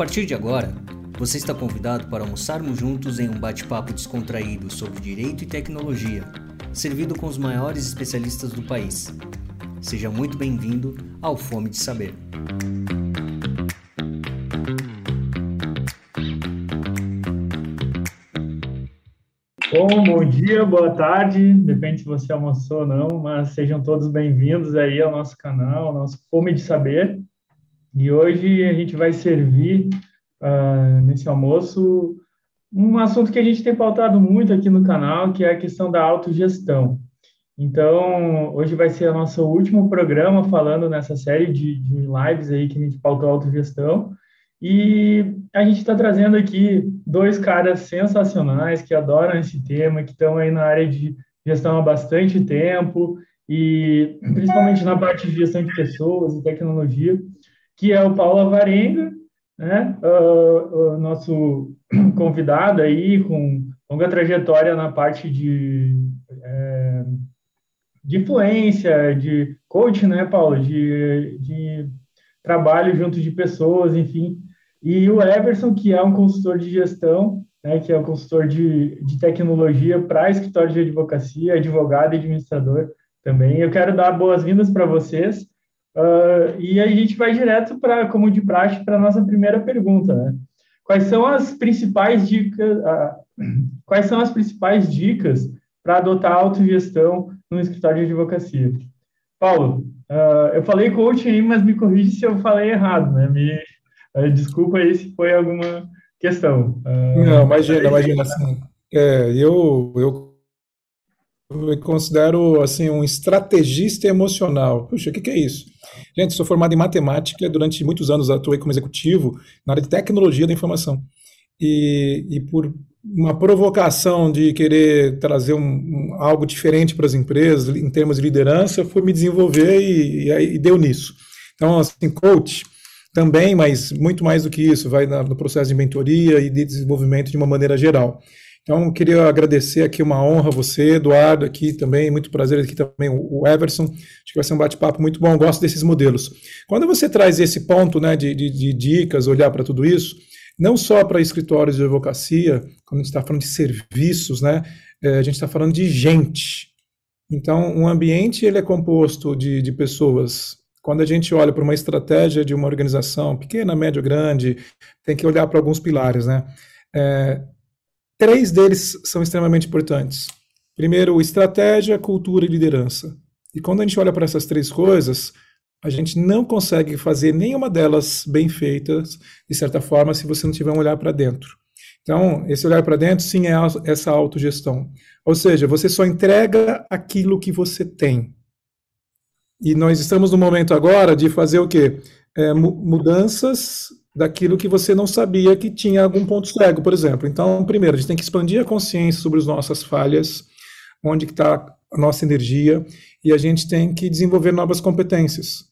partir de agora, você está convidado para almoçarmos juntos em um bate-papo descontraído sobre direito e tecnologia, servido com os maiores especialistas do país. Seja muito bem-vindo ao Fome de Saber. Bom, bom dia, boa tarde, depende se você almoçou ou não, mas sejam todos bem-vindos aí ao nosso canal, ao nosso Fome de Saber. E hoje a gente vai servir uh, nesse almoço um assunto que a gente tem pautado muito aqui no canal, que é a questão da autogestão. Então, hoje vai ser o nosso último programa falando nessa série de, de lives aí que a gente pautou autogestão. E a gente está trazendo aqui dois caras sensacionais que adoram esse tema, que estão aí na área de gestão há bastante tempo, e principalmente na parte de gestão de pessoas e tecnologia, que é o Paulo Avarenga, né, uh, nosso convidado aí com longa trajetória na parte de, é, de influência, de coach, né, Paulo, de, de trabalho junto de pessoas, enfim, e o Everson, que é um consultor de gestão, né, que é um consultor de, de tecnologia para escritório de advocacia, advogado e administrador também. Eu quero dar boas-vindas para vocês. Uh, e a gente vai direto para, como de praxe, para a nossa primeira pergunta. Né? Quais são as principais dicas? Uh, quais são as principais dicas para adotar autogestão no escritório de advocacia? Paulo, uh, eu falei coaching, mas me corrija se eu falei errado, né? Me, Uh, desculpa aí se foi alguma questão. Não, imagina, imagina. Assim, é, eu, eu me considero assim um estrategista emocional. Puxa, o que, que, é isso? Gente, sou formado em matemática, durante muitos anos atuei como executivo na área de tecnologia da informação. E, e por uma provocação de querer trazer um, um, algo diferente para as empresas em termos de liderança, fui me desenvolver e, e, e deu nisso. Então, assim, coach, também, mas muito mais do que isso, vai no processo de mentoria e de desenvolvimento de uma maneira geral. Então, queria agradecer aqui, uma honra você, Eduardo, aqui também, muito prazer aqui também, o Everson, acho que vai ser um bate-papo muito bom, gosto desses modelos. Quando você traz esse ponto né, de, de, de dicas, olhar para tudo isso, não só para escritórios de advocacia, quando a gente está falando de serviços, né, é, a gente está falando de gente. Então, um ambiente ele é composto de, de pessoas quando a gente olha para uma estratégia de uma organização, pequena, média, grande, tem que olhar para alguns pilares, né? É, três deles são extremamente importantes. Primeiro, estratégia, cultura e liderança. E quando a gente olha para essas três coisas, a gente não consegue fazer nenhuma delas bem feitas, de certa forma, se você não tiver um olhar para dentro. Então, esse olhar para dentro, sim, é essa autogestão. Ou seja, você só entrega aquilo que você tem. E nós estamos no momento agora de fazer o quê? É, mudanças daquilo que você não sabia que tinha algum ponto cego, por exemplo. Então, primeiro, a gente tem que expandir a consciência sobre as nossas falhas, onde está a nossa energia, e a gente tem que desenvolver novas competências,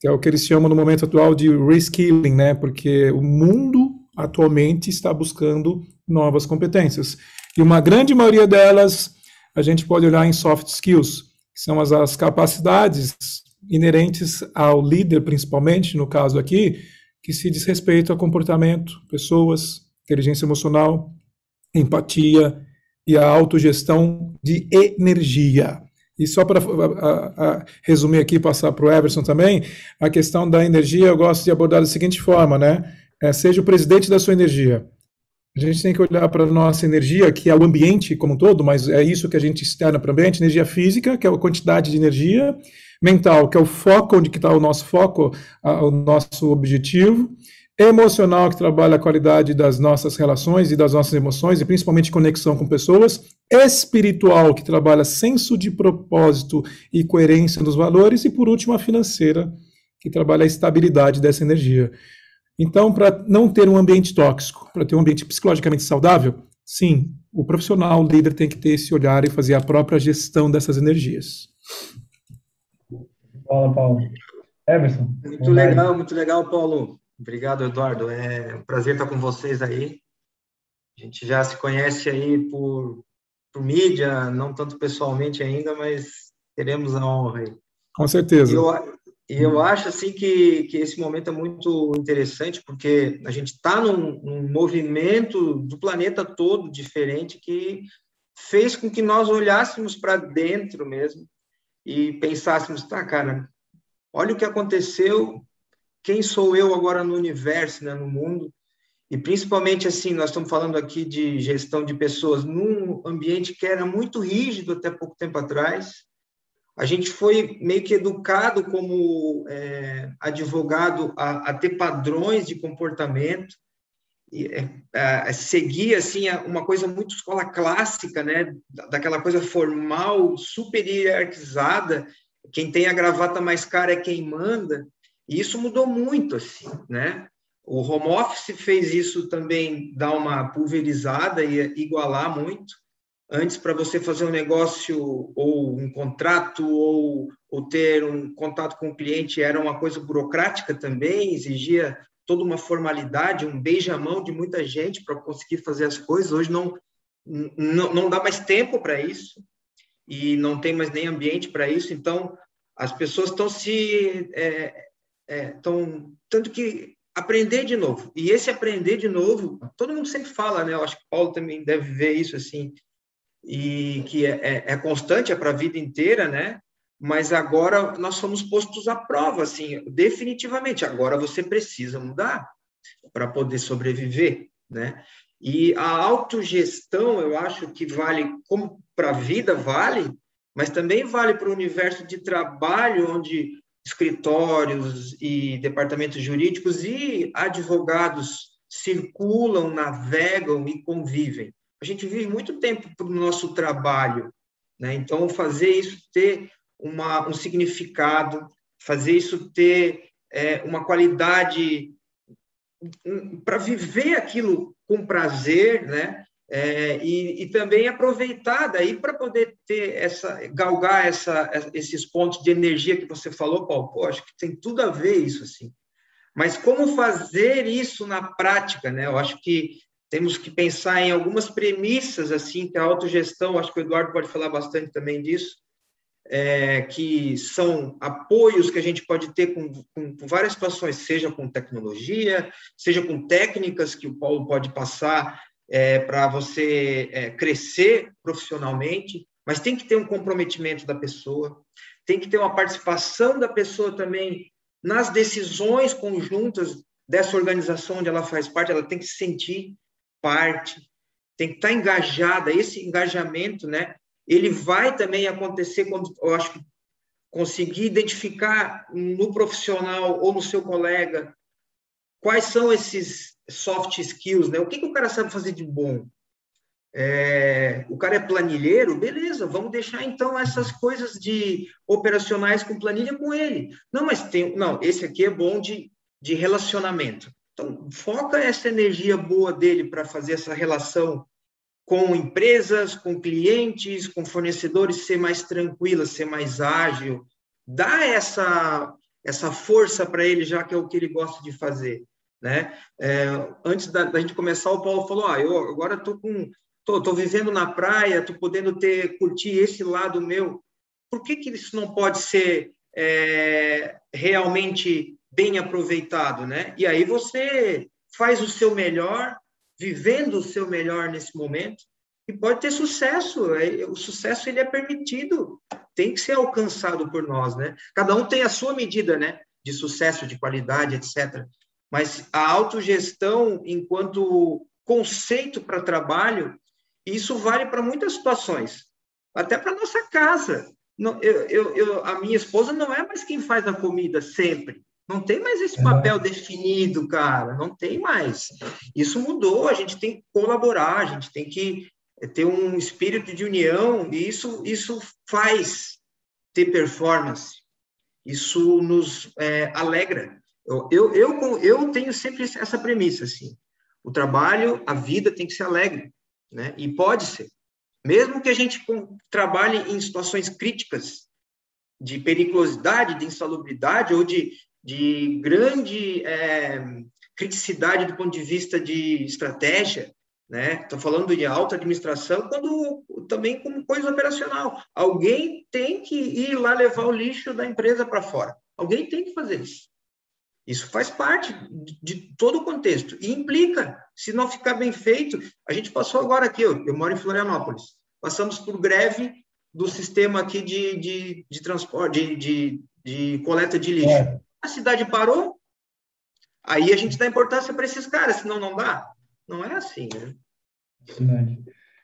que é o que eles chamam no momento atual de reskilling, né? Porque o mundo atualmente está buscando novas competências. E uma grande maioria delas a gente pode olhar em soft skills, que são as, as capacidades inerentes ao líder, principalmente, no caso aqui, que se diz respeito a comportamento, pessoas, inteligência emocional, empatia e a autogestão de energia. E só para resumir aqui, passar para o Everson também, a questão da energia eu gosto de abordar da seguinte forma, né? É, seja o presidente da sua energia. A gente tem que olhar para a nossa energia, que é o ambiente como um todo, mas é isso que a gente externa para o ambiente, energia física, que é a quantidade de energia, mental, que é o foco, onde está o nosso foco, o nosso objetivo, emocional, que trabalha a qualidade das nossas relações e das nossas emoções, e principalmente conexão com pessoas, espiritual, que trabalha senso de propósito e coerência dos valores, e por último, a financeira, que trabalha a estabilidade dessa energia. Então, para não ter um ambiente tóxico, para ter um ambiente psicologicamente saudável, sim, o profissional, o líder tem que ter esse olhar e fazer a própria gestão dessas energias. Fala, Paulo. Emerson. Muito legal, muito legal, Paulo. Obrigado, Eduardo. É um prazer estar com vocês aí. A gente já se conhece aí por, por mídia, não tanto pessoalmente ainda, mas teremos a honra aí. Com certeza. Eu, E eu acho assim que, que esse momento é muito interessante porque a gente está num, num, movimento do planeta todo diferente que fez com que nós olhássemos para dentro mesmo e pensássemos, tá, cara, olha o que aconteceu, quem sou eu agora no universo, né, no mundo? E principalmente assim, nós estamos falando aqui de gestão de pessoas num ambiente que era muito rígido até pouco tempo atrás a gente foi meio que educado como é, advogado a, a, ter padrões de comportamento é, seguir assim uma coisa muito escola clássica, né, daquela coisa formal, super hierarquizada. Quem tem a gravata mais cara é quem manda. E isso mudou muito assim, né? O home office fez isso também dar uma pulverizada e igualar muito. Antes, para você fazer um negócio ou um contrato ou, ou ter um contato com o cliente, era uma coisa burocrática também, exigia toda uma formalidade, um beijamão de muita gente para conseguir fazer as coisas. Hoje não, não, não dá mais tempo para isso e não tem mais nem ambiente para isso. Então, as pessoas estão se. É, é, estão, tanto que aprender de novo. E esse aprender de novo, todo mundo sempre fala, né? Eu acho que Paulo também deve ver isso assim e que é, é, é constante, é para a vida inteira, né? Mas agora nós somos postos à prova, assim, definitivamente. Agora você precisa mudar para poder sobreviver, né? E a autogestão, eu acho que vale, como para a vida vale, mas também vale para o universo de trabalho, onde escritórios e departamentos jurídicos e advogados circulam, navegam e convivem a gente vive muito tempo para o nosso trabalho, né? Então, fazer isso ter uma, um significado, fazer isso ter é, uma qualidade para viver aquilo com prazer, né? É, e, e, também aproveitar daí para poder ter essa galgar essa, esses pontos de energia que você falou, Paulo. Pô, acho que tem tudo a ver isso assim. Mas como fazer isso na prática, né? Eu acho que temos que pensar em algumas premissas, assim, que a autogestão, acho que o Eduardo pode falar bastante também disso, é, que são apoios que a gente pode ter com, com, com, várias situações, seja com tecnologia, seja com técnicas que o Paulo pode passar é, para você é, crescer profissionalmente, mas tem que ter um comprometimento da pessoa, tem que ter uma participação da pessoa também nas decisões conjuntas dessa organização onde ela faz parte, ela tem que se sentir parte, tem que estar engajada. Esse engajamento, né? Ele vai também acontecer quando eu acho que conseguir identificar no profissional ou no seu colega quais são esses soft skills, né? O que, que o cara sabe fazer de bom? É, o cara é planilheiro, beleza, vamos deixar então essas coisas de operacionais com planilha com ele. Não, mas tem, não, esse aqui é bom de, de relacionamento. Então, foca essa energia boa dele para fazer essa relação com empresas, com clientes, com fornecedores, ser mais tranquila, ser mais ágil. Dá essa, essa força para ele, já que é o que ele gosta de fazer. Né? É, antes da, da, gente começar, o Paulo falou: ah, eu agora estou com. Tô, tô vivendo na praia, estou podendo ter curtir esse lado meu. Por que, que isso não pode ser é, realmente bem aproveitado, né? E aí você faz o seu melhor, vivendo o seu melhor nesse momento, e pode ter sucesso. É, o sucesso ele é permitido, tem que ser alcançado por nós, né? Cada um tem a sua medida, né? De sucesso, de qualidade, etc. Mas a autogestão, enquanto conceito para trabalho, isso vale para muitas situações, até para nossa casa. Eu, eu, eu, a minha esposa não é mais quem faz a comida sempre. Não tem mais esse é. papel definido, cara. Não tem mais. Isso mudou. A gente tem que colaborar, a gente tem que eh, ter um espírito de união, e isso, isso faz ter performance. Isso nos é, alegra. Eu, eu, eu, eu tenho sempre essa premissa, assim. O trabalho, a vida tem que ser alegre, né? E pode ser. Mesmo que a gente trabalhe em situações críticas, de periculosidade, de insalubridade ou de de grande é, criticidade do ponto de vista de estratégia, né? Estou falando de alta administração, quando também como coisa operacional. Alguém tem que ir lá levar o lixo da empresa para fora. Alguém tem que fazer isso. Isso faz parte de todo o contexto e implica, se não ficar bem feito, a gente passou agora aqui, eu, eu moro em Florianópolis, passamos por greve do sistema aqui de, de, de transporte, de, de, de, coleta de lixo. É. A cidade parou, aí a gente dá importância para esses caras, senão não dá. Não é assim, né?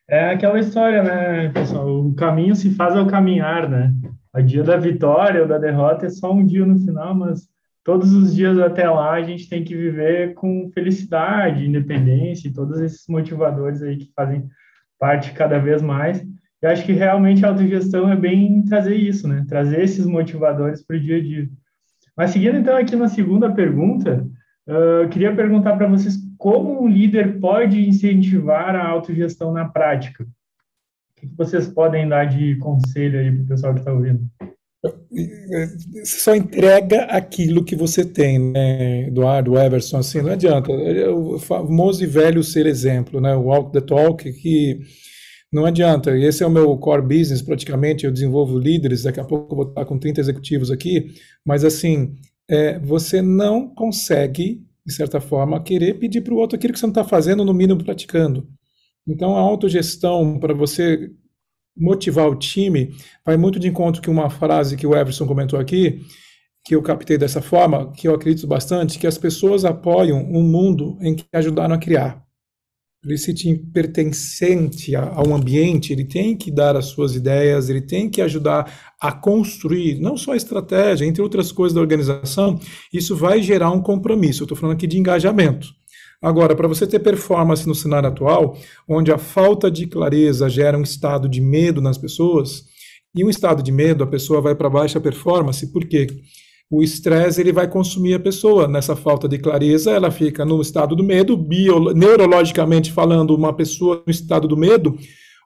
É aquela história, né, pessoal? O caminho se faz ao caminhar, né? O dia da vitória ou da derrota é só um dia no final, mas todos os dias até lá a gente tem que viver com felicidade, independência e todos esses motivadores aí que fazem parte cada vez mais. Eu acho que realmente a autogestão é bem trazer isso, né? Trazer esses motivadores para o dia a dia. Mas seguindo então aqui na segunda pergunta, eu queria perguntar para vocês como um líder pode incentivar a autogestão na prática. O que vocês podem dar de conselho aí para o pessoal que está ouvindo? Só entrega aquilo que você tem, né, Eduardo, Everson, assim, não adianta. É o famoso e velho ser exemplo, né, o walk the talk, que não adianta. Esse é o meu core business, praticamente. Eu desenvolvo líderes. Daqui a pouco eu vou estar com 30 executivos aqui. Mas, assim, é, você não consegue, de certa forma, querer pedir para o outro aquilo que você não está fazendo, no mínimo praticando. Então, a autogestão, para você motivar o time, vai muito de encontro com uma frase que o Everson comentou aqui, que eu captei dessa forma, que eu acredito bastante, que as pessoas apoiam um mundo em que ajudaram a criar ele se sentir pertencente a, um ambiente, ele tem que dar as suas ideias, ele tem que ajudar a construir não só a estratégia, entre outras coisas da organização, isso vai gerar um compromisso. Eu estou falando aqui de engajamento. Agora, para você ter performance no cenário atual, onde a falta de clareza gera um estado de medo nas pessoas, e um estado de medo, a pessoa vai para baixa performance, por quê? O estresse ele vai consumir a pessoa. Nessa falta de clareza, ela fica no estado do medo, bio, neurologicamente falando, uma pessoa no estado do medo,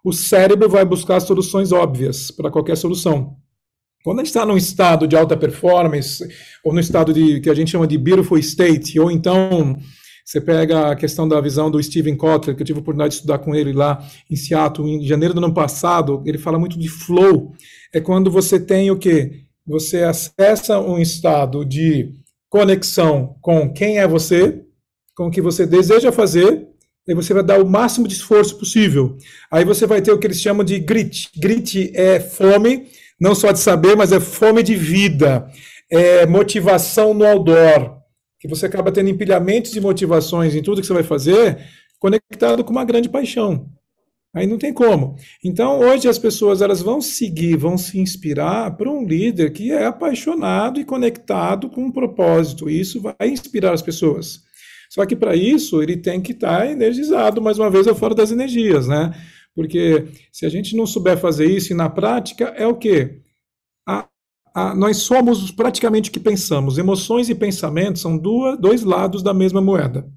o cérebro vai buscar soluções óbvias para qualquer solução. Quando a gente está num estado de alta performance, ou no estado de que a gente chama de beautiful state, ou então você pega a questão da visão do Steven Kotler, que eu tive a oportunidade de estudar com ele lá em Seattle, em janeiro do ano passado, ele fala muito de flow. É quando você tem o quê? Você acessa um estado de conexão com quem é você, com o que você deseja fazer, e você vai dar o máximo de esforço possível. Aí você vai ter o que eles chamam de grit. Grit é fome, não só de saber, mas é fome de vida, é motivação no outdoor, que você acaba tendo empilhamentos de motivações em tudo que você vai fazer, conectado com uma grande paixão. Aí não tem como. Então, hoje as pessoas elas vão seguir, vão se inspirar para um líder que é apaixonado e conectado com um propósito. Isso vai inspirar as pessoas. Só que para isso ele tem que estar tá energizado, mais uma vez, ao fora das energias, né? Porque se a gente não souber fazer isso, e na prática é o quê? A, a, nós somos praticamente o que pensamos. Emoções e pensamentos são duas, dois lados da mesma moeda.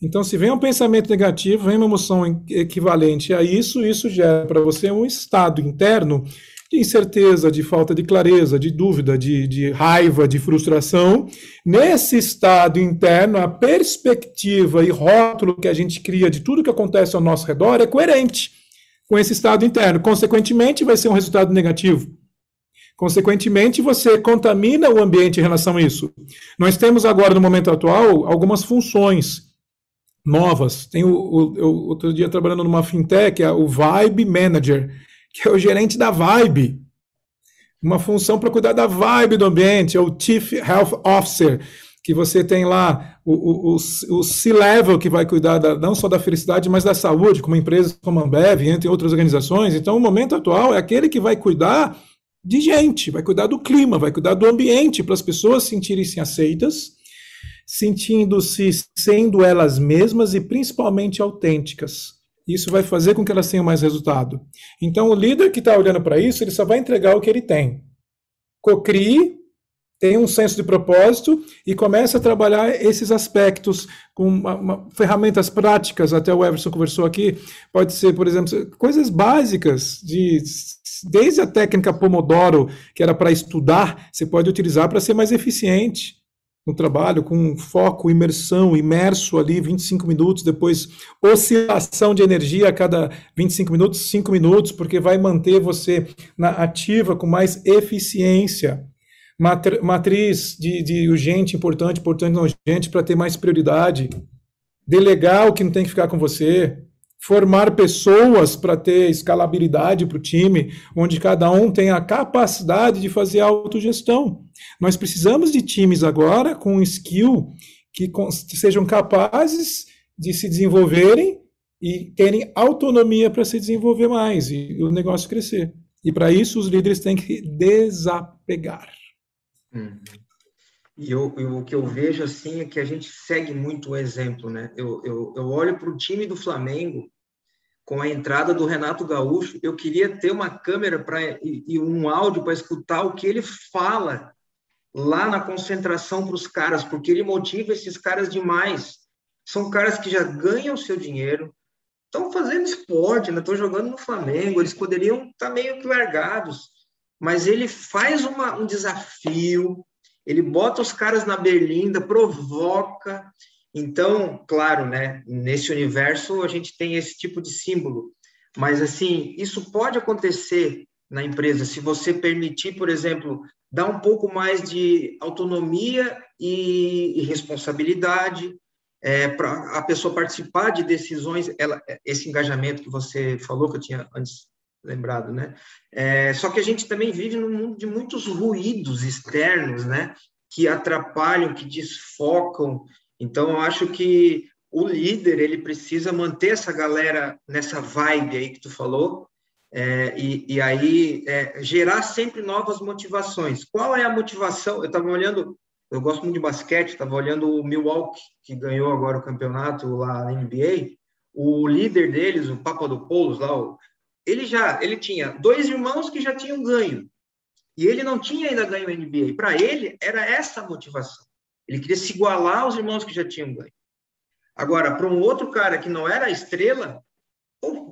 Então, se vem um pensamento negativo, vem uma emoção equivalente a isso, isso gera para você um estado interno de incerteza, de falta de clareza, de dúvida, de, de raiva, de frustração. Nesse estado interno, a perspectiva e rótulo que a gente cria de tudo que acontece ao nosso redor é coerente com esse estado interno. Consequentemente, vai ser um resultado negativo. Consequentemente, você contamina o ambiente em relação a isso. Nós temos agora, no momento atual, algumas funções novas. Tem o, o, outro dia trabalhando numa fintech, o Vibe Manager, que é o gerente da Vibe. Uma função para cuidar da vibe do ambiente, é o Chief Health Officer, que você tem lá o, o, o C-Level, que vai cuidar da, não só da felicidade, mas da saúde, como empresas como a Ambev, entre outras organizações. Então, o momento atual é aquele que vai cuidar de gente, vai cuidar do clima, vai cuidar do ambiente, para as pessoas sentirem-se aceitas, sentindo-se sendo elas mesmas e principalmente autênticas. Isso vai fazer com que elas tenham mais resultado. Então, o líder que está olhando para isso, ele só vai entregar o que ele tem. Cocrie, tem um senso de propósito e começa a trabalhar esses aspectos com uma, uma, ferramentas práticas. Até o Everson conversou aqui. Pode ser, por exemplo, coisas básicas, de, desde a técnica Pomodoro, que era para estudar, você pode utilizar para ser mais eficiente no trabalho, com foco, imersão, imerso ali 25 minutos, depois oscilação de energia a cada 25 minutos, 5 minutos, porque vai manter você na ativa com mais eficiência. matriz de, de urgente, importante, importante, urgente, para ter mais prioridade, delegar o que não tem que ficar com você, formar pessoas para ter escalabilidade para o time, onde cada um tem a capacidade de fazer autogestão. Nós precisamos de times agora com skill que sejam capazes de se desenvolverem e terem autonomia para se desenvolver mais e o negócio crescer. E para isso os líderes têm que desapegar. Uhum. E eu, eu, o que eu vejo assim é que a gente segue muito o exemplo, né? Eu, eu, eu olho para o time do Flamengo com a entrada do Renato Gaúcho, eu queria ter uma câmera para e, e um áudio para escutar o que ele fala lá na concentração para os caras, porque ele motiva esses caras demais. São caras que já ganham o seu dinheiro, estão fazendo esporte, né? estão jogando no Flamengo, eles poderiam estar tá meio que largados, mas ele faz uma, um desafio, ele bota os caras na berlinda, provoca. Então, claro, né? Nesse universo a gente tem esse tipo de símbolo, mas assim isso pode acontecer na empresa se você permitir, por exemplo, dar um pouco mais de autonomia e, responsabilidade é, para a pessoa participar de decisões, ela, esse engajamento que você falou, que eu tinha antes lembrado, né? É, só que a gente também vive num mundo de muitos ruídos externos, né? Que atrapalham, que desfocam. Então, eu acho que o líder, ele precisa manter essa galera nessa vibe aí que tu falou, é, e, e, aí é, gerar sempre novas motivações. Qual é a motivação? Eu estava olhando, eu gosto muito de basquete, estava olhando o Milwaukee, que ganhou agora o campeonato lá na NBA. O líder deles, o Papadopoulos, lá, ele já ele tinha dois irmãos que já tinham ganho. E ele não tinha ainda ganho a NBA. Para ele, era essa a motivação. Ele queria se igualar aos irmãos que já tinham ganho. Agora, para um outro cara que não era a estrela,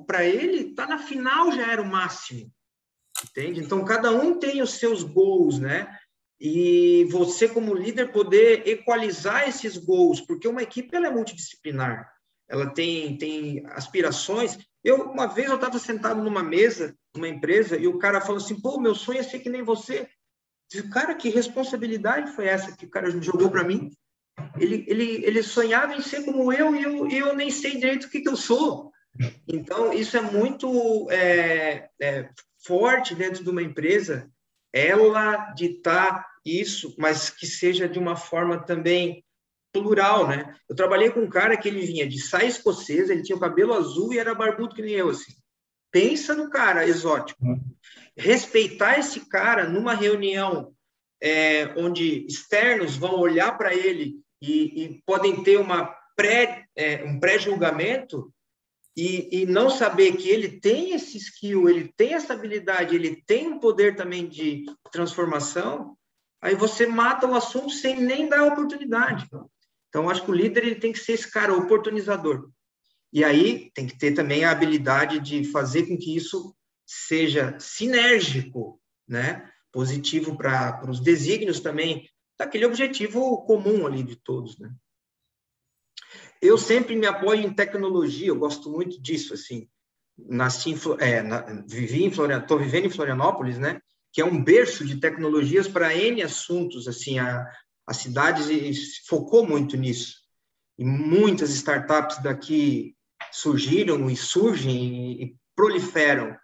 para ele, tá na final já era o máximo. Entende? Então, cada um tem os seus gols, né? E você, como líder, poder equalizar esses gols, porque uma equipe ela é multidisciplinar, ela tem, tem aspirações. Eu, uma vez, eu estava sentado numa mesa, numa empresa, e o cara falou assim: pô, meu sonho é ser que nem você. Disse, cara, que responsabilidade foi essa que o cara jogou para mim? Ele, ele, ele sonhava em ser como eu e eu, eu nem sei direito o que, que eu sou. Então, isso é muito é, é, forte dentro de uma empresa, ela ditar isso, mas que seja de uma forma também plural, né? Eu trabalhei com um cara que ele vinha de saia escocesa, ele tinha o cabelo azul e era barbudo que nem eu, assim. Pensa no cara exótico. Uhum. Respeitar esse cara numa reunião é, onde externos vão olhar para ele e, e, podem ter uma pré, é, um pré-julgamento, e, e não saber que ele tem esse skill, ele tem essa habilidade, ele tem um poder também de transformação, aí você mata o assunto sem nem dar oportunidade. Então, acho que o líder ele tem que ser esse cara oportunizador. E aí tem que ter também a habilidade de fazer com que isso seja sinérgico, né? positivo para os desígnios também, daquele objetivo comum ali de todos. Né? Eu sempre me apoio em tecnologia, eu gosto muito disso, assim. Nasci em, é, na, vivi em Florianópolis, estou vivendo em Florianópolis, né? Que é um berço de tecnologias para N assuntos, assim, a, a cidade focou muito nisso. E muitas startups daqui surgiram e surgem e, proliferam.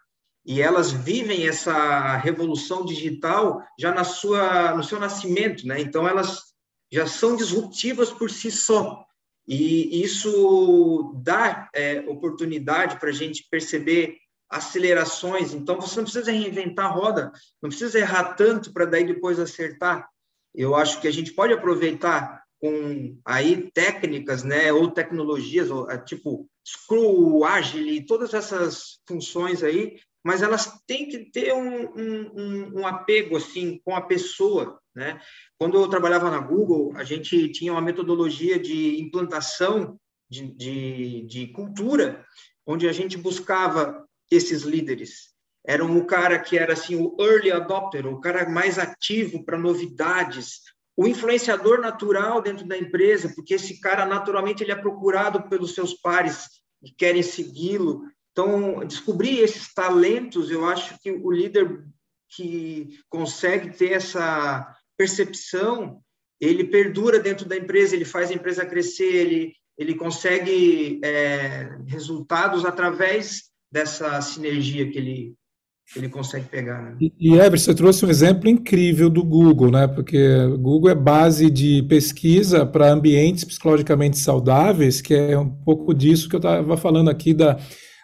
E elas vivem essa revolução digital já na sua, no seu nascimento, né? Então, elas já são disruptivas por si só. E isso dá é, oportunidade para a gente perceber acelerações. Então, você não precisa reinventar a roda, não precisa errar tanto para daí depois acertar. Eu acho que a gente pode aproveitar com aí técnicas, né, ou tecnologias, ou, é, tipo Scrum, Agile, todas essas funções aí, mas elas têm que ter um, um, um apego assim com a pessoa, né? Quando eu trabalhava na Google, a gente tinha uma metodologia de implantação de, de, de cultura, onde a gente buscava esses líderes. Era um cara que era assim o early adopter, o cara mais ativo para novidades, o influenciador natural dentro da empresa, porque esse cara naturalmente ele é procurado pelos seus pares que querem segui-lo. Então, descobrir esses talentos, eu acho que o líder que consegue ter essa percepção, ele perdura dentro da empresa, ele faz a empresa crescer, ele, ele consegue é, resultados através dessa sinergia que ele, ele consegue pegar. Né? E, e Everson, você trouxe um exemplo incrível do Google, né? Porque o Google é base de pesquisa para ambientes psicologicamente saudáveis, que é um pouco disso que eu estava falando aqui da,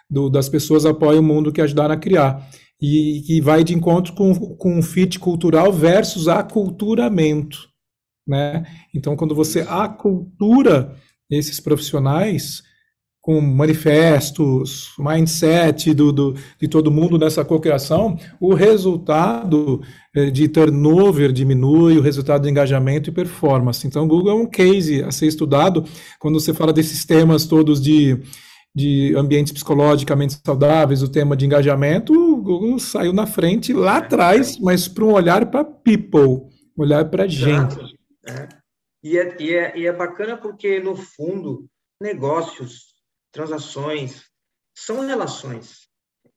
do, das pessoas apoiam o mundo que ajudaram a criar. E que vai de encontro com, com fit cultural versus aculturamento. Né? Então, quando você acultura esses profissionais, com manifestos, mindset do, do, de todo mundo nessa cocriação, o resultado eh, de turnover diminui, o resultado de engajamento e performance. Então, o Google é um case a ser estudado quando você fala desses temas todos de, de ambientes psicologicamente saudáveis, o tema de engajamento, o Google saiu na frente lá atrás, mas para um olhar para people, olhar para gente. É. E, é, e, é, e é bacana porque, no fundo, negócios transações, são relações.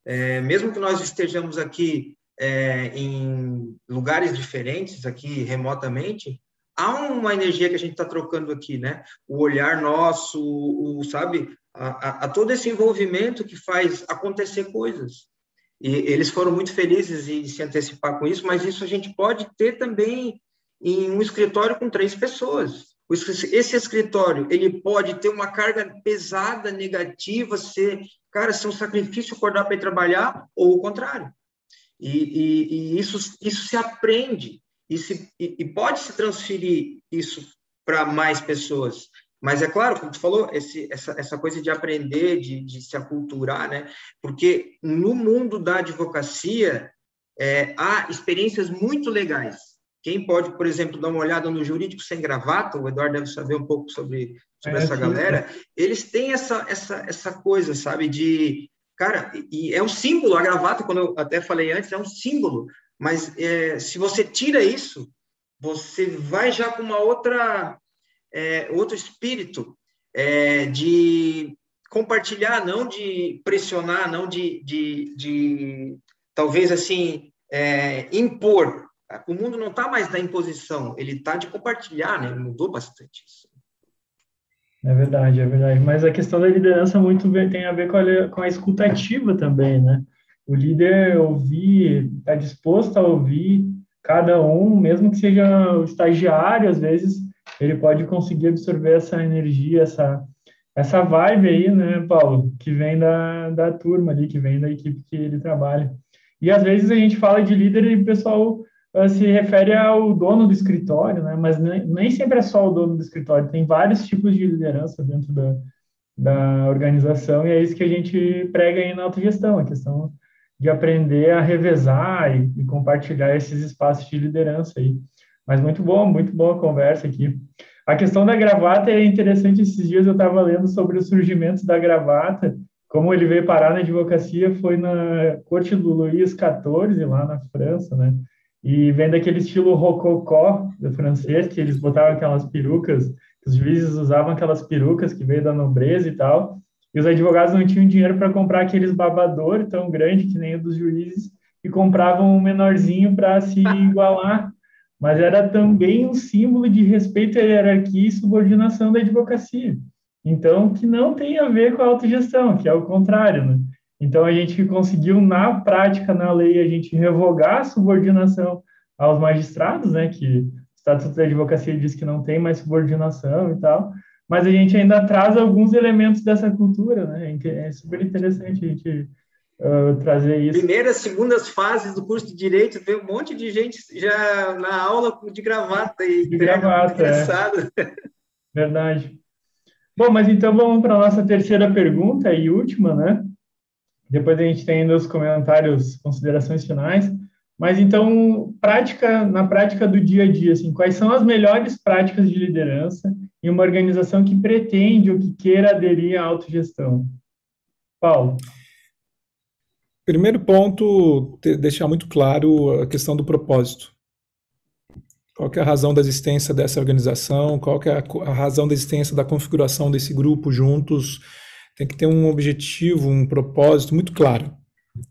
É, mesmo que nós estejamos aqui é, em lugares diferentes, aqui remotamente, há uma energia que a gente está trocando aqui, né? O olhar nosso, o, sabe, a, a, a, todo esse envolvimento que faz acontecer coisas. E eles foram muito felizes em se antecipar com isso, mas isso a gente pode ter também em um escritório com três pessoas esse escritório ele pode ter uma carga pesada, negativa, ser, cara, ser um sacrifício acordar para ir trabalhar, ou o contrário. E, e, e isso, isso se aprende e, se, e, pode se transferir isso para mais pessoas. Mas é claro, como tu falou, esse, essa, essa coisa de aprender, de, de se aculturar, né? Porque no mundo da advocacia é, há experiências muito legais quem pode, por exemplo, dar uma olhada no Jurídico Sem Gravata, o Eduardo deve saber um pouco sobre, sobre é, essa sim, galera, eles têm essa, essa, essa coisa, sabe, de... Cara, e é um símbolo, a gravata, como eu até falei antes, é um símbolo, mas é, se você tira isso, você vai já com uma outra... É, outro espírito é, de compartilhar, não de pressionar, não de, de, de talvez assim, é, impor, o mundo não está mais da imposição, ele está de compartilhar, né? Mudou bastante isso. É verdade, é verdade. Mas a questão da liderança muito tem a ver com a, com a escutativa também, né? O líder ouvir, está disposto a ouvir cada um, mesmo que seja o estagiário, às vezes ele pode conseguir absorver essa energia, essa, essa vibe aí, né, Paulo, que vem da, da turma ali, que vem da equipe que ele trabalha. E às vezes a gente fala de líder e o pessoal se refere ao dono do escritório, né? Mas nem, sempre é só o dono do escritório, tem vários tipos de liderança dentro da, da organização e é isso que a gente prega aí na autogestão, a questão de aprender a revezar e, e compartilhar esses espaços de liderança aí. Mas muito bom, muito boa conversa aqui. A questão da gravata é interessante. Esses dias eu estava lendo sobre o surgimento da gravata, como ele veio parar na advocacia foi na corte do Luís XIV, lá na França, né? E vem daquele estilo rococó do francês, que eles botavam aquelas perucas, os juízes usavam aquelas perucas que veio da nobreza e tal, e os advogados não tinham dinheiro para comprar aqueles babador tão grande que nem o dos juízes, e compravam um menorzinho para se igualar. Mas era também um símbolo de respeito à hierarquia e subordinação da advocacia. Então, que não tem a ver com a autogestão, que é o contrário, né? Então, a gente conseguiu, na prática, na lei, a gente revogar a subordinação aos magistrados, né, que o Estatuto da Advocacia diz que não tem mais subordinação e tal, mas a gente ainda traz alguns elementos dessa cultura, né, é super interessante a gente uh, trazer isso. Primeiras, segundas fases do curso de Direito, tem um monte de gente já na aula de gravata. E de gravata, é. Verdade. Bom, mas então vamos para a nossa terceira pergunta e última, né? Depois a gente tem ainda os comentários, considerações finais. Mas então, prática, na prática do dia a dia, assim, quais são as melhores práticas de liderança em uma organização que pretende ou que queira aderir à autogestão? Paulo. Primeiro ponto, deixar muito claro a questão do propósito. Qual é a razão da existência dessa organização? Qual é a razão da existência da configuração desse grupo juntos? Tem que ter um objetivo, um propósito muito claro.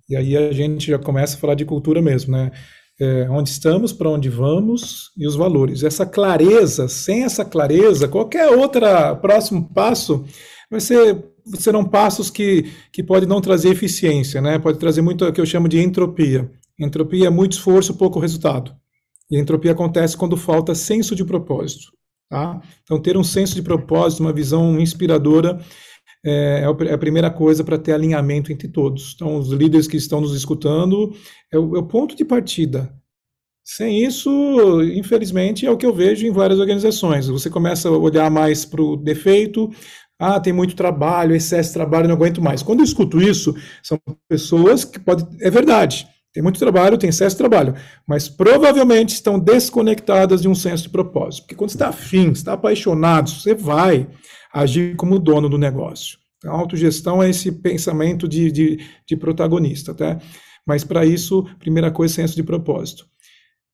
E aí a gente já começa a falar de cultura mesmo, né? é, onde estamos, para onde vamos e os valores. Essa clareza, sem essa clareza, qualquer outro próximo passo vai ser serão passos que, que podem não trazer eficiência, né? Pode trazer muito o que eu chamo de entropia. Entropia é muito esforço, pouco resultado. E a entropia acontece quando falta senso de propósito. Tá? Então, ter um senso de propósito, uma visão inspiradora, é, é, é a primeira coisa para ter alinhamento entre todos. Então, os líderes que estão nos escutando, é o, é o ponto de partida. Sem isso, infelizmente, é o que eu vejo em várias organizações. Você começa a olhar mais para o defeito, ah, tem muito trabalho, excesso de trabalho, não aguento mais. Quando eu escuto isso, são pessoas que podem. É verdade, tem muito trabalho, tem excesso de trabalho, mas provavelmente estão desconectadas de um senso de propósito. Porque quando você está afim, está apaixonado, você vai agir como dono do negócio. Então, a autogestão é esse pensamento de, de, de protagonista, tá? Mas para isso, primeira coisa, senso de propósito.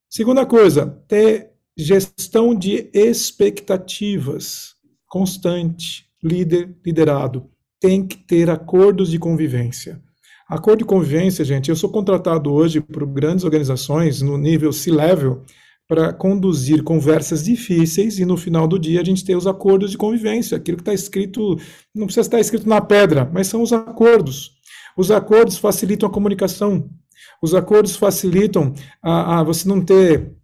Segunda coisa, ter gestão de expectativas constante, líder, liderado. Tem que ter acordos de convivência. Acordo de convivência, gente, eu sou contratado hoje por grandes organizações no nível C-level para conduzir conversas difíceis e no final do dia a gente ter os acordos de convivência, aquilo que está escrito, não precisa estar escrito na pedra, mas são os acordos. Os acordos facilitam a comunicação. Os acordos facilitam a, a você não ter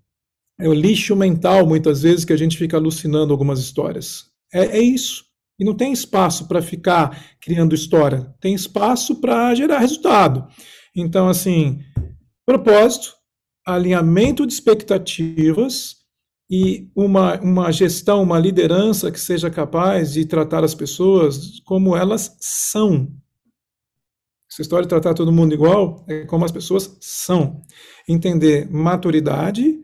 é lixo mental, muitas vezes, que a gente fica alucinando algumas histórias. É, é isso. E não tem espaço para ficar criando história, tem espaço para gerar resultado. Então, assim, propósito, alinhamento de expectativas e uma, uma gestão, uma liderança que seja capaz de tratar as pessoas como elas são. Essa história de tratar todo mundo igual é como as pessoas são. Entender maturidade,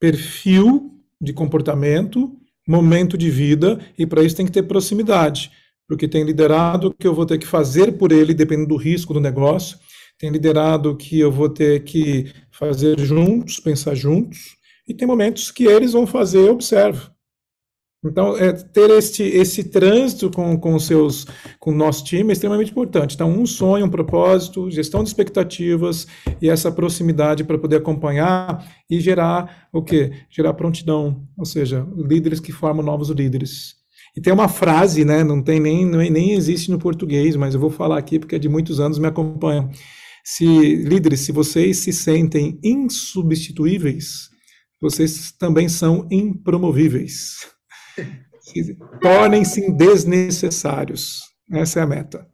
perfil de comportamento, momento de vida, e para isso tem que ter proximidade, porque tem liderado que eu vou ter que fazer por ele, dependendo do risco do negócio, tem liderado que eu vou ter que fazer juntos, pensar juntos, e tem momentos que eles vão fazer, eu observo. Então, é, ter este, esse trânsito com, com, seus, com o nosso time é extremamente importante. Então, um sonho, um propósito, gestão de expectativas e essa proximidade para poder acompanhar e gerar o quê? Gerar prontidão, ou seja, líderes que formam novos líderes. E tem uma frase, né, não tem nem, nem existe no português, mas eu vou falar aqui porque é de muitos anos me acompanham. Se líderes, se vocês se sentem insubstituíveis, vocês também são impromovíveis. Tornem-se desnecessários. Essa é a meta.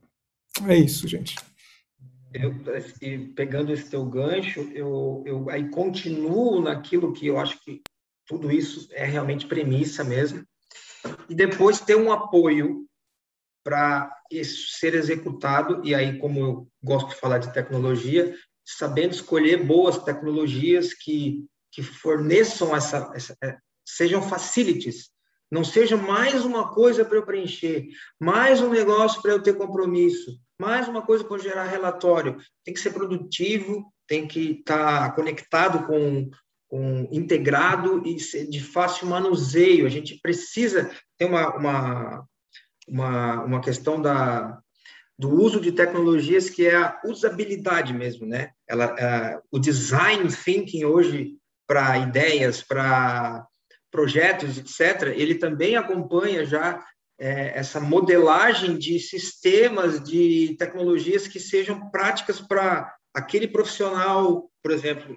É isso, gente. Eu, pegando esse teu gancho, eu, eu aí continuo naquilo que eu acho que tudo isso é realmente premissa mesmo. E depois ter um apoio para ser executado, e aí, como eu gosto de falar de tecnologia, sabendo escolher boas tecnologias que, que forneçam essa, essa é, sejam facilities não seja mais uma coisa para eu preencher, mais um negócio para eu ter compromisso, mais uma coisa para gerar relatório. Tem que ser produtivo, tem que estar tá conectado com, com integrado e de fácil manuseio. A gente precisa ter uma, uma, uma, uma questão da, do uso de tecnologias que é a usabilidade mesmo, né? Ela, é, o design thinking hoje para ideias, para projetos, etc., ele também acompanha já é, essa modelagem de sistemas, de tecnologias que sejam práticas para aquele profissional, por exemplo,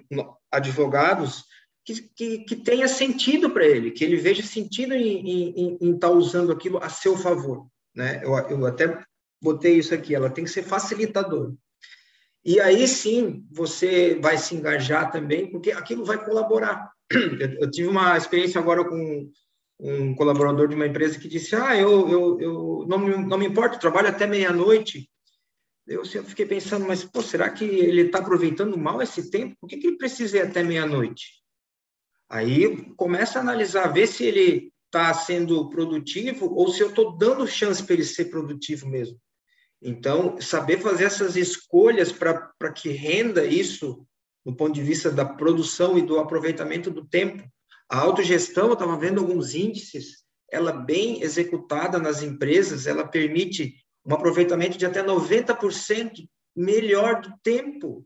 advogados, que, que, que tenha sentido para ele, que ele veja sentido em estar tá usando aquilo a seu favor. Né? Eu, eu até botei isso aqui, ela tem que ser facilitadora. E aí sim você vai se engajar também, porque aquilo vai colaborar. Eu, tive uma experiência agora com um colaborador de uma empresa que disse: Ah, eu, eu, eu não, me, não me importo, trabalho até meia-noite. Eu, eu fiquei pensando, mas pô, será que ele está aproveitando mal esse tempo? Por que, que ele precisa ir até meia-noite? Aí começa a analisar, ver se ele está sendo produtivo ou se eu estou dando chance para ele ser produtivo mesmo. Então, saber fazer essas escolhas para que renda isso do ponto de vista da produção e do aproveitamento do tempo. A autogestão, eu estava vendo alguns índices, ela bem executada nas empresas, ela permite um aproveitamento de até 90% melhor do tempo.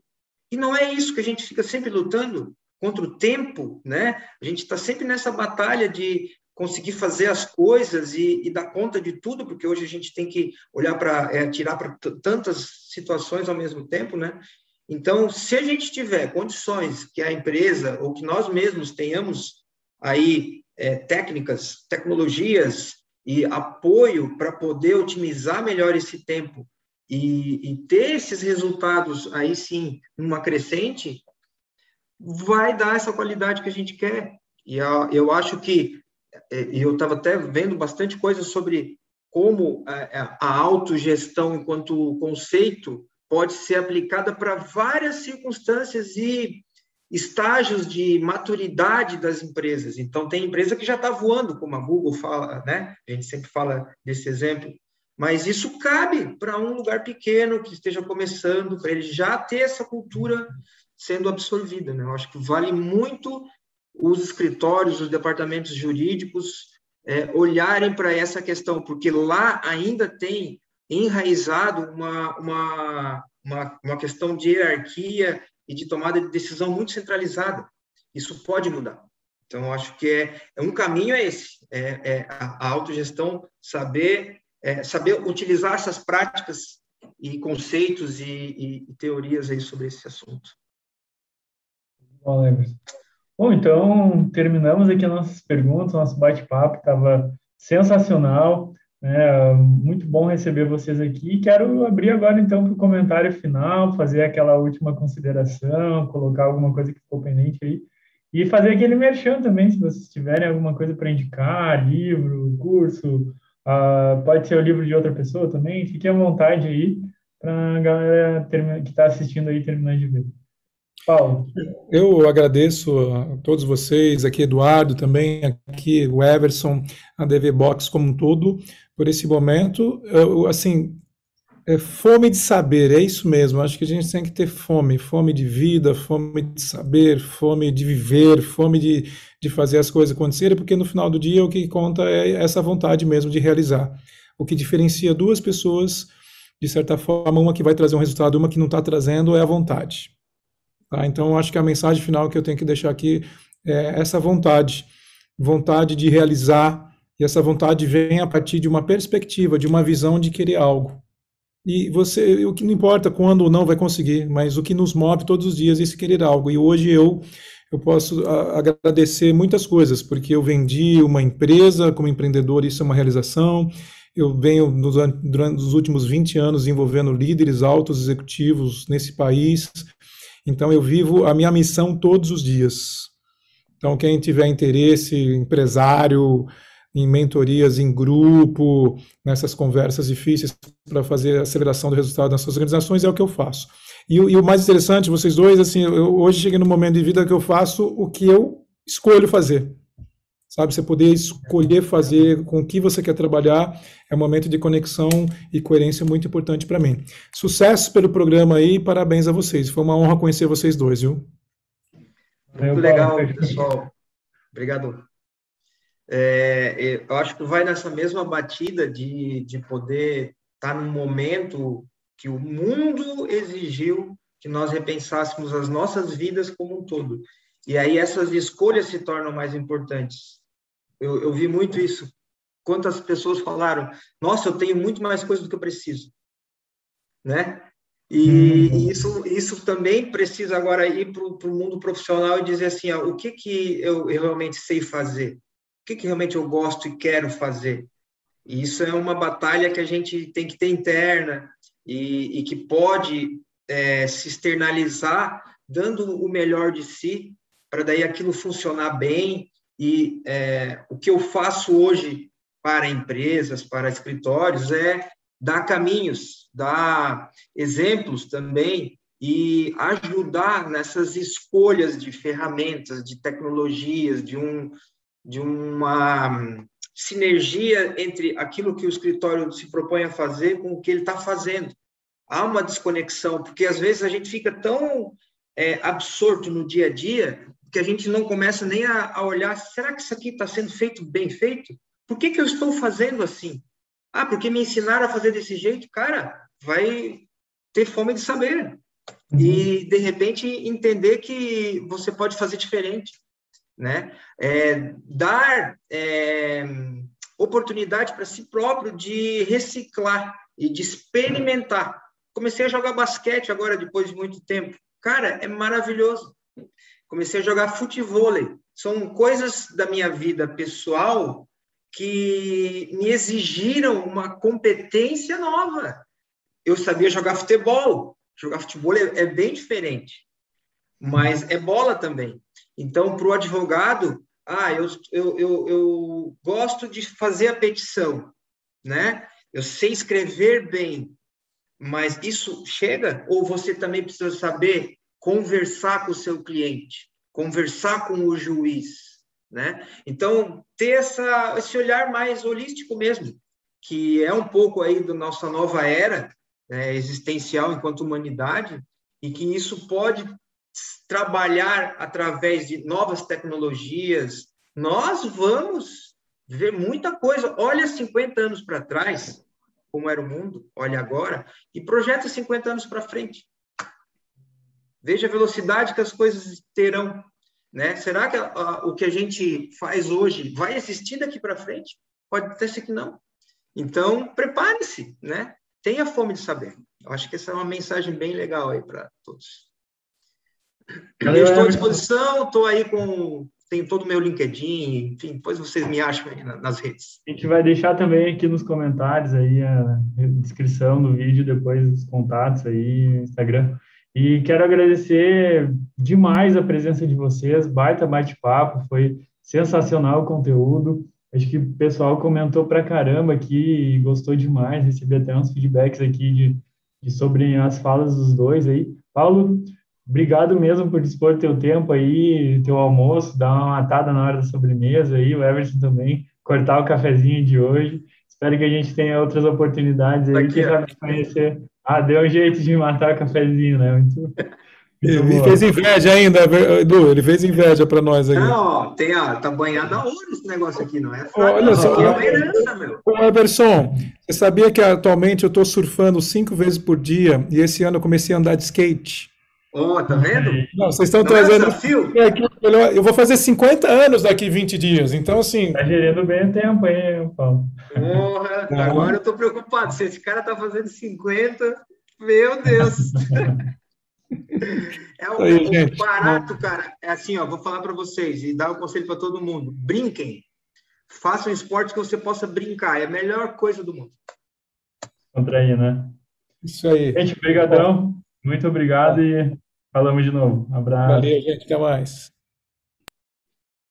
E não é isso que a gente fica sempre lutando, contra o tempo, né? A gente está sempre nessa batalha de conseguir fazer as coisas e, e, dar conta de tudo, porque hoje a gente tem que olhar para é, tirar para tantas situações ao mesmo tempo, né? Então, se a gente tiver condições que a empresa ou que nós mesmos tenhamos aí é, técnicas, tecnologias e apoio para poder otimizar melhor esse tempo e, e, ter esses resultados aí sim numa crescente, vai dar essa qualidade que a gente quer. E eu acho que é, eu estava até vendo bastante coisa sobre como a, a autogestão enquanto conceito pode ser aplicada para várias circunstâncias e estágios de maturidade das empresas. Então, tem empresa que já está voando, como a Google fala, né? A gente sempre fala desse exemplo. Mas isso cabe para um lugar pequeno que esteja começando, para ele já ter essa cultura sendo absorvida. Né? Eu acho que vale muito os escritórios, os departamentos jurídicos é, olharem para essa questão, porque lá ainda tem enraizado uma, uma, uma, uma questão de hierarquia e de tomada de decisão muito centralizada. Isso pode mudar. Então, acho que é, é um caminho é esse, é, é a, a, autogestão, saber, é, saber utilizar essas práticas e conceitos e, e, e teorias aí sobre esse assunto. Bom, Bom, então terminamos aqui as nossas perguntas, nosso bate-papo estava sensacional, né? muito bom receber vocês aqui. Quero abrir agora então para o comentário final, fazer aquela última consideração, colocar alguma coisa que ficou pendente aí e fazer aquele merchan também, se vocês tiverem alguma coisa para indicar, livro, curso, uh, pode ser o livro de outra pessoa também, fique à vontade aí para a galera que está assistindo aí terminar de ver. Paulo. Eu agradeço a todos vocês, aqui Eduardo também, aqui o Everson, a DV Box como um todo, por esse momento. Eu, assim, é fome de saber, é isso mesmo. Acho que a gente tem que ter fome, fome de vida, fome de saber, fome de viver, fome de, de fazer as coisas acontecerem, porque no final do dia o que conta é essa vontade mesmo de realizar. O que diferencia duas pessoas, de certa forma, uma que vai trazer um resultado, uma que não está trazendo, é a vontade. Tá? Então, acho que a mensagem final que eu tenho que deixar aqui é essa vontade, vontade de realizar, e essa vontade vem a partir de uma perspectiva, de uma visão de querer algo. E você, o que não importa quando ou não vai conseguir, mas o que nos move todos os dias é esse querer algo. E hoje eu eu posso agradecer muitas coisas, porque eu vendi uma empresa como empreendedor, isso é uma realização. Eu venho durante os últimos 20 anos envolvendo líderes altos executivos nesse país, então eu vivo a minha missão todos os dias. Então quem tiver interesse, empresário, em mentorias em grupo, nessas conversas difíceis para fazer a aceleração do resultado das suas organizações, é o que eu faço. E, e o mais interessante, vocês dois, assim, eu hoje cheguei no momento de vida que eu faço o que eu escolho fazer. Sabe, você poder escolher fazer com o que você quer trabalhar é um momento de conexão e coerência muito importante para mim. Sucesso pelo programa aí, parabéns a vocês. Foi uma honra conhecer vocês dois, viu? Muito legal, pessoal. Obrigado. É, eu acho que vai nessa mesma batida de, de poder estar tá num momento que o mundo exigiu que nós repensássemos as nossas vidas como um todo. E aí essas escolhas se tornam mais importantes. Eu, eu vi muito isso. Quantas pessoas falaram: Nossa, eu tenho muito mais coisa do que eu preciso, né? E hum. isso, isso também precisa agora ir para o mundo profissional e dizer assim: ó, o que que eu, eu realmente sei fazer? O que que realmente eu gosto e quero fazer? E isso é uma batalha que a gente tem que ter interna e, e que pode é, se externalizar dando o melhor de si para daí aquilo funcionar bem e é, o que eu faço hoje para empresas, para escritórios, é dar caminhos, dar exemplos também e ajudar nessas escolhas de ferramentas, de tecnologias, de, um, de uma sinergia entre aquilo que o escritório se propõe a fazer com o que ele está fazendo. Há uma desconexão, porque às vezes a gente fica tão é, absorto no dia a dia que a gente não começa nem a, a olhar, será que isso aqui está sendo feito bem feito? Por que, que eu estou fazendo assim? Ah, porque me ensinaram a fazer desse jeito? Cara, vai ter fome de saber. uhum. e, de repente, entender que você pode fazer diferente, né? É, dar é, oportunidade para si próprio de reciclar e de experimentar. Comecei a jogar basquete agora, depois de muito tempo. Cara, é maravilhoso. Comecei a jogar futebol. São coisas da minha vida pessoal que me exigiram uma competência nova. Eu sabia jogar futebol. Jogar futebol é, é bem diferente, mas é bola também. Então, para o advogado, ah, eu, eu, eu, eu gosto de fazer a petição, né? Eu sei escrever bem, mas isso chega? Ou você também precisa saber conversar com o seu cliente, conversar com o juiz, né? Então, ter essa, esse olhar mais holístico mesmo, que é um pouco aí da nossa nova era né, existencial enquanto humanidade, e que isso pode trabalhar através de novas tecnologias. Nós vamos ver muita coisa. Olha 50 anos para trás, como era o mundo, olha agora, e projeta 50 anos para frente. Veja a velocidade que as coisas terão. Né? Será que a, a, o que a gente faz hoje vai existir daqui para frente? Pode até ser que não. Então, prepare-se, né? Tenha fome de saber. Eu acho que essa é uma mensagem bem legal aí para todos. Eu estou à disposição, estou aí com tem todo o meu LinkedIn, enfim, depois vocês me acham aí nas redes. A gente vai deixar também aqui nos comentários aí a descrição do vídeo, depois os contatos aí, Instagram. E quero agradecer demais a presença de vocês, baita bate-papo, foi sensacional o conteúdo. Acho que o pessoal comentou pra caramba aqui e gostou demais, recebi até uns feedbacks aqui de, de sobre as falas dos dois aí. Paulo, Obrigado mesmo por dispor teu tempo aí, teu almoço, dar uma matada na hora da sobremesa aí, o Everton também, cortar o cafezinho de hoje. Espero que a gente tenha outras oportunidades aí, Aqui, que sabe conhecer. Ah, deu um jeito de matar o cafezinho, né? Muito, ele fez inveja ainda, Edu, ele fez inveja para nós aqui. Não, tem, ó, tá banhado a ouro esse negócio aqui, não é? Olha só, é uma herança, meu. Everson, você sabia que atualmente eu estou surfando cinco vezes por dia e esse ano eu comecei a andar de skate? Oh, tá vendo? Não, vocês estão Não é trazendo. É eu vou fazer 50 anos daqui 20 dias, então assim. Tá gerindo bem o tempo aí, Paulo. Porra, agora eu tô preocupado. Se esse cara tá fazendo 50, meu Deus. É um, aí, um barato, cara. É assim, ó, vou falar para vocês e dar o um conselho para todo mundo. Brinquem. Façam esporte que você possa brincar. É a melhor coisa do mundo. Contrair, né? Isso aí. Gente, brigadão. Muito obrigado e Falamos de novo. Um abraço. Valeu, gente. Até mais.